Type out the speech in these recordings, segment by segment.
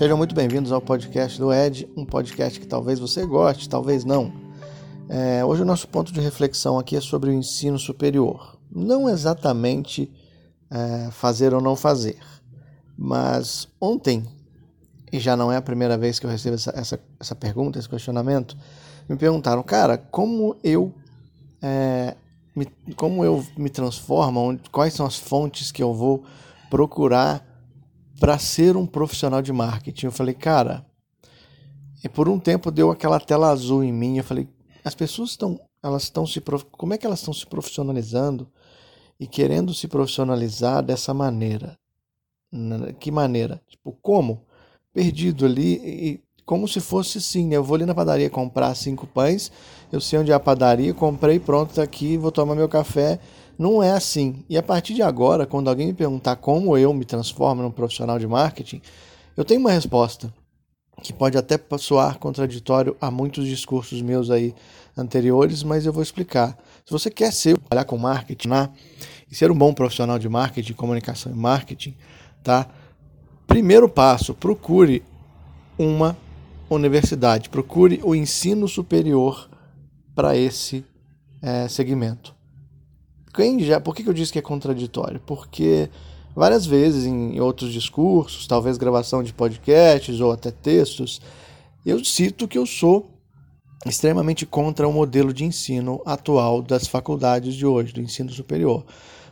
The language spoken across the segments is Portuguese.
Sejam muito bem-vindos ao podcast do Ed, um podcast que talvez você goste, talvez não. É, hoje o nosso ponto de reflexão aqui é sobre o ensino superior. Não exatamente é, fazer ou não fazer, mas ontem, e já não é a primeira vez que eu recebo essa, essa, essa pergunta, esse questionamento, me perguntaram, cara, como eu é, me, como eu me transformo, quais são as fontes que eu vou procurar para ser um profissional de marketing. Eu falei, cara, e por um tempo deu aquela tela azul em mim. Eu falei, as pessoas estão, elas estão se, como é que elas estão se profissionalizando e querendo se profissionalizar dessa maneira? Que maneira? Tipo, como? Perdido ali e como se fosse sim, né? Eu vou ali na padaria comprar cinco pães, eu sei onde é a padaria, comprei, pronto, tá aqui, vou tomar meu café. Não é assim. E a partir de agora, quando alguém me perguntar como eu me transformo num profissional de marketing, eu tenho uma resposta que pode até soar contraditório a muitos discursos meus aí anteriores, mas eu vou explicar. Se você quer ser trabalhar com marketing, né, e ser um bom profissional de marketing, comunicação e marketing, tá? Primeiro passo, procure uma universidade, procure o ensino superior para esse é, segmento. Quem já, por que eu disse que é contraditório? Porque várias vezes em outros discursos, talvez gravação de podcasts ou até textos, eu cito que eu sou extremamente contra o modelo de ensino atual das faculdades de hoje, do ensino superior.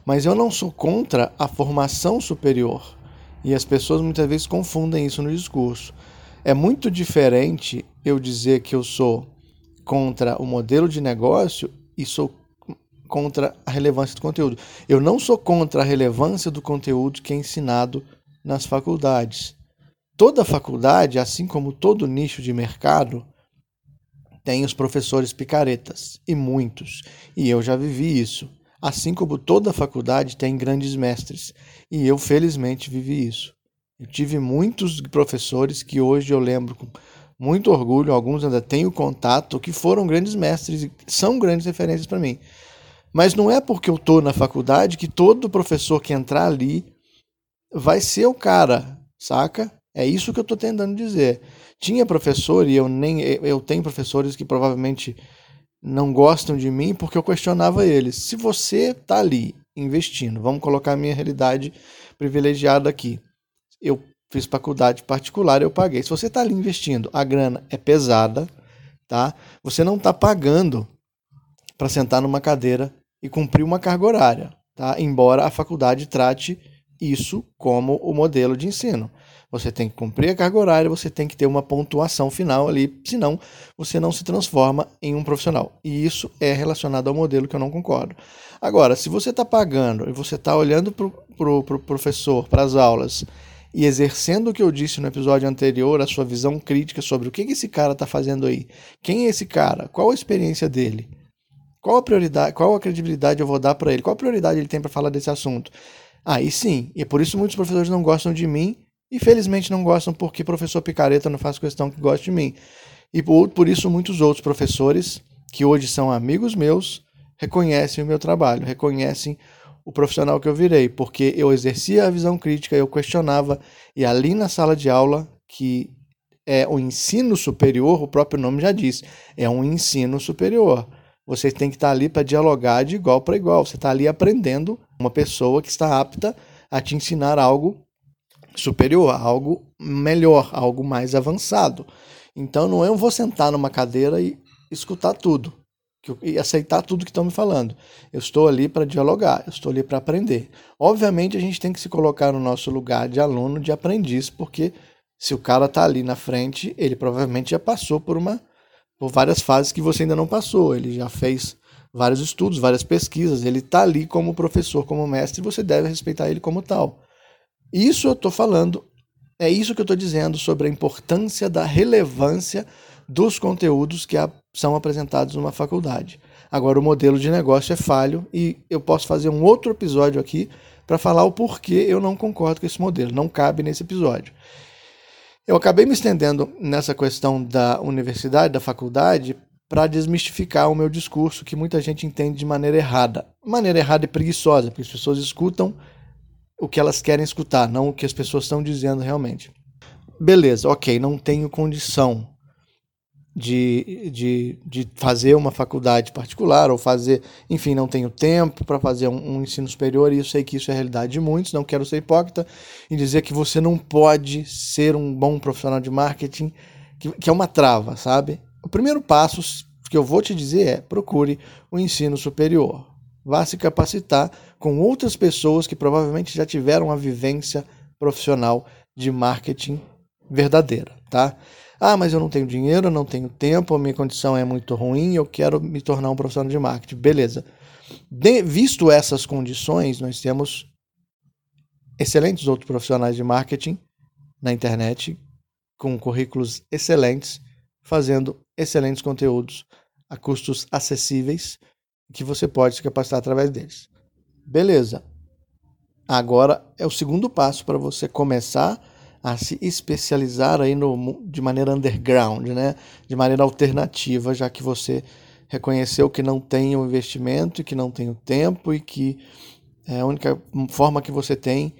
Mas eu não sou contra a formação superior. E as pessoas muitas vezes confundem isso no discurso. É muito diferente eu dizer que eu sou contra o modelo de negócio e sou contra a relevância do conteúdo. Eu não sou contra a relevância do conteúdo que é ensinado nas faculdades. Toda faculdade, assim como todo nicho de mercado, tem os professores picaretas, e muitos, e eu já vivi isso. Assim como toda faculdade tem grandes mestres, e eu felizmente vivi isso. Eu tive muitos professores que hoje eu lembro com muito orgulho, alguns ainda tenho contato, que foram grandes mestres e são grandes referências para mim. Mas não é porque eu estou na faculdade que todo professor que entrar ali vai ser o cara, saca? É isso que eu estou tentando dizer. Tinha professor, e eu nem eu tenho professores que provavelmente não gostam de mim porque eu questionava eles. Se você está ali investindo, vamos colocar a minha realidade privilegiada aqui eu fiz faculdade particular, eu paguei. Se você está ali investindo, a grana é pesada, tá? Você não está pagando para sentar numa cadeira e cumprir uma carga horária, tá? Embora a faculdade trate isso como o modelo de ensino. Você tem que cumprir a carga horária, você tem que ter uma pontuação final ali, senão você não se transforma em um profissional. E isso é relacionado ao modelo que eu não concordo. Agora, se você está pagando e você está olhando para o pro, pro professor, para as aulas, e exercendo o que eu disse no episódio anterior, a sua visão crítica sobre o que esse cara está fazendo aí. Quem é esse cara? Qual a experiência dele? Qual a prioridade, qual a credibilidade eu vou dar para ele? Qual a prioridade ele tem para falar desse assunto? Aí sim, e é por isso muitos professores não gostam de mim e felizmente não gostam porque professor picareta não faz questão que goste de mim. E por, por isso muitos outros professores que hoje são amigos meus reconhecem o meu trabalho, reconhecem o profissional que eu virei, porque eu exercia a visão crítica, eu questionava, e ali na sala de aula, que é o ensino superior, o próprio nome já diz, é um ensino superior. Você tem que estar ali para dialogar de igual para igual. Você está ali aprendendo uma pessoa que está apta a te ensinar algo superior, algo melhor, algo mais avançado. Então não é eu vou sentar numa cadeira e escutar tudo e aceitar tudo que estão me falando. Eu estou ali para dialogar, eu estou ali para aprender. Obviamente, a gente tem que se colocar no nosso lugar de aluno, de aprendiz, porque se o cara está ali na frente, ele provavelmente já passou por uma por várias fases que você ainda não passou. Ele já fez vários estudos, várias pesquisas. Ele está ali como professor, como mestre, e você deve respeitar ele como tal. Isso eu estou falando, é isso que eu estou dizendo sobre a importância da relevância dos conteúdos que são apresentados numa faculdade. Agora, o modelo de negócio é falho e eu posso fazer um outro episódio aqui para falar o porquê eu não concordo com esse modelo. Não cabe nesse episódio. Eu acabei me estendendo nessa questão da universidade, da faculdade, para desmistificar o meu discurso, que muita gente entende de maneira errada. Maneira errada e preguiçosa, porque as pessoas escutam o que elas querem escutar, não o que as pessoas estão dizendo realmente. beleza, ok, não tenho condição de, de, de fazer uma faculdade particular ou fazer, enfim, não tenho tempo para fazer um, um, ensino superior e eu sei que isso é a realidade de muitos, não quero ser hipócrita e dizer que você não pode ser um bom profissional de marketing, que, que é uma trava, sabe? O primeiro passo que eu vou te dizer é procure o um ensino superior. Vá se capacitar com outras pessoas que provavelmente já tiveram uma vivência profissional de marketing verdadeira, tá? Ah, mas eu não tenho dinheiro, não tenho tempo, a minha condição é muito ruim, eu quero me tornar um profissional de marketing. Beleza. De, visto essas condições, nós temos excelentes outros profissionais de marketing na internet, com currículos excelentes, fazendo excelentes conteúdos a custos acessíveis, que você pode se capacitar através deles. Beleza. Agora é o segundo passo para você começar a se especializar aí no, de maneira underground, né? de maneira alternativa, já que você reconheceu que não tem o investimento que não tem o tempo e que é a única forma que você tem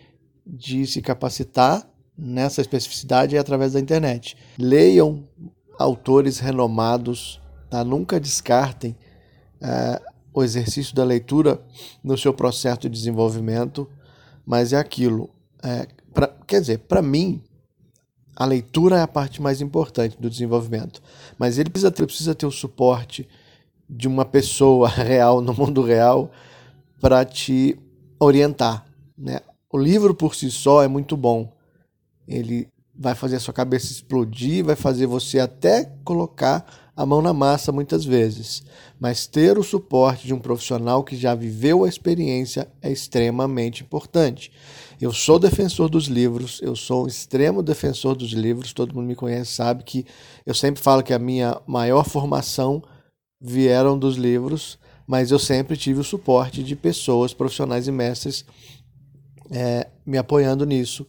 de se capacitar nessa especificidade é através da internet. Leiam autores renomados, tá? nunca descartem é, o exercício da leitura no seu processo de desenvolvimento, mas é aquilo. É, quer dizer, para mim, a leitura é a parte mais importante do desenvolvimento. Mas ele precisa ter, precisa ter o suporte de uma pessoa real, no mundo real, para te orientar. Né? O livro por si só é muito bom. Ele vai fazer a sua cabeça explodir, vai fazer você até colocar a mão na massa muitas vezes. Mas ter o suporte de um profissional que já viveu a experiência é extremamente importante. Eu sou defensor dos livros, eu sou um extremo defensor dos livros, todo mundo me conhece, sabe que eu sempre falo que a minha maior formação vieram dos livros, mas eu sempre tive o suporte de pessoas, profissionais e mestres é, me apoiando nisso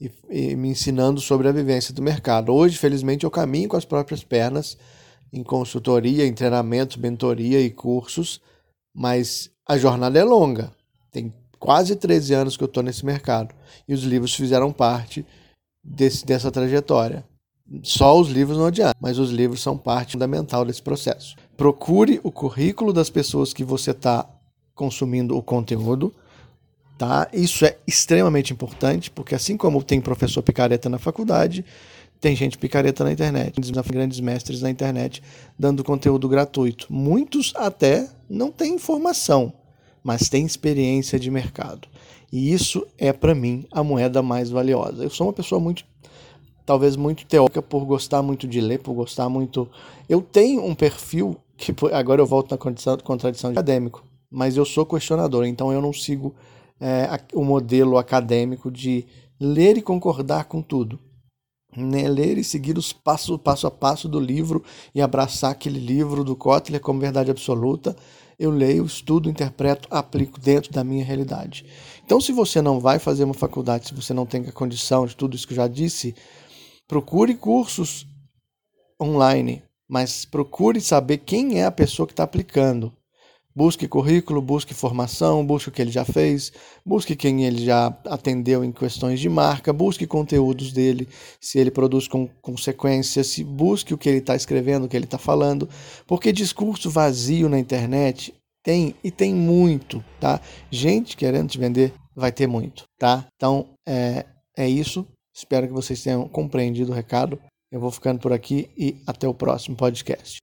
e, e me ensinando sobre a vivência do mercado. Hoje, felizmente, eu caminho com as próprias pernas em consultoria, em treinamento, mentoria e cursos, mas a jornada é longa. Tem quase 13 anos que eu estou nesse mercado e os livros fizeram parte desse, dessa trajetória. Só os livros não adianta, mas os livros são parte fundamental desse processo. Procure o currículo das pessoas que você está consumindo o conteúdo, tá? Isso é extremamente importante, porque assim como tem professor picareta na faculdade, tem gente picareta na internet, grandes mestres na internet dando conteúdo gratuito. Muitos até não têm informação, mas têm experiência de mercado. E isso é para mim a moeda mais valiosa. Eu sou uma pessoa muito talvez muito teórica por gostar muito de ler, por gostar muito. Eu tenho um perfil que agora eu volto na condição, contradição de acadêmico, mas eu sou questionador, então eu não sigo é, o modelo acadêmico de ler e concordar com tudo né, ler e seguir os passo a passo do livro e abraçar aquele livro do Kotler como verdade absoluta. Eu leio, estudo, interpreto, aplico dentro da minha realidade. Então, se você não vai fazer uma faculdade, se você não tem a condição de tudo isso que eu já disse, procure cursos online, mas procure saber quem é a pessoa que está aplicando. Busque currículo, busque formação, busque o que ele já fez, busque quem ele já atendeu em questões de marca, busque conteúdos dele, se ele produz com consequência, se busque o que ele está escrevendo, o que ele está falando, porque discurso vazio na internet tem e tem muito, tá? Gente querendo te vender vai ter muito, tá? Então é, é isso. Espero que vocês tenham compreendido o recado. Eu vou ficando por aqui e até o próximo podcast.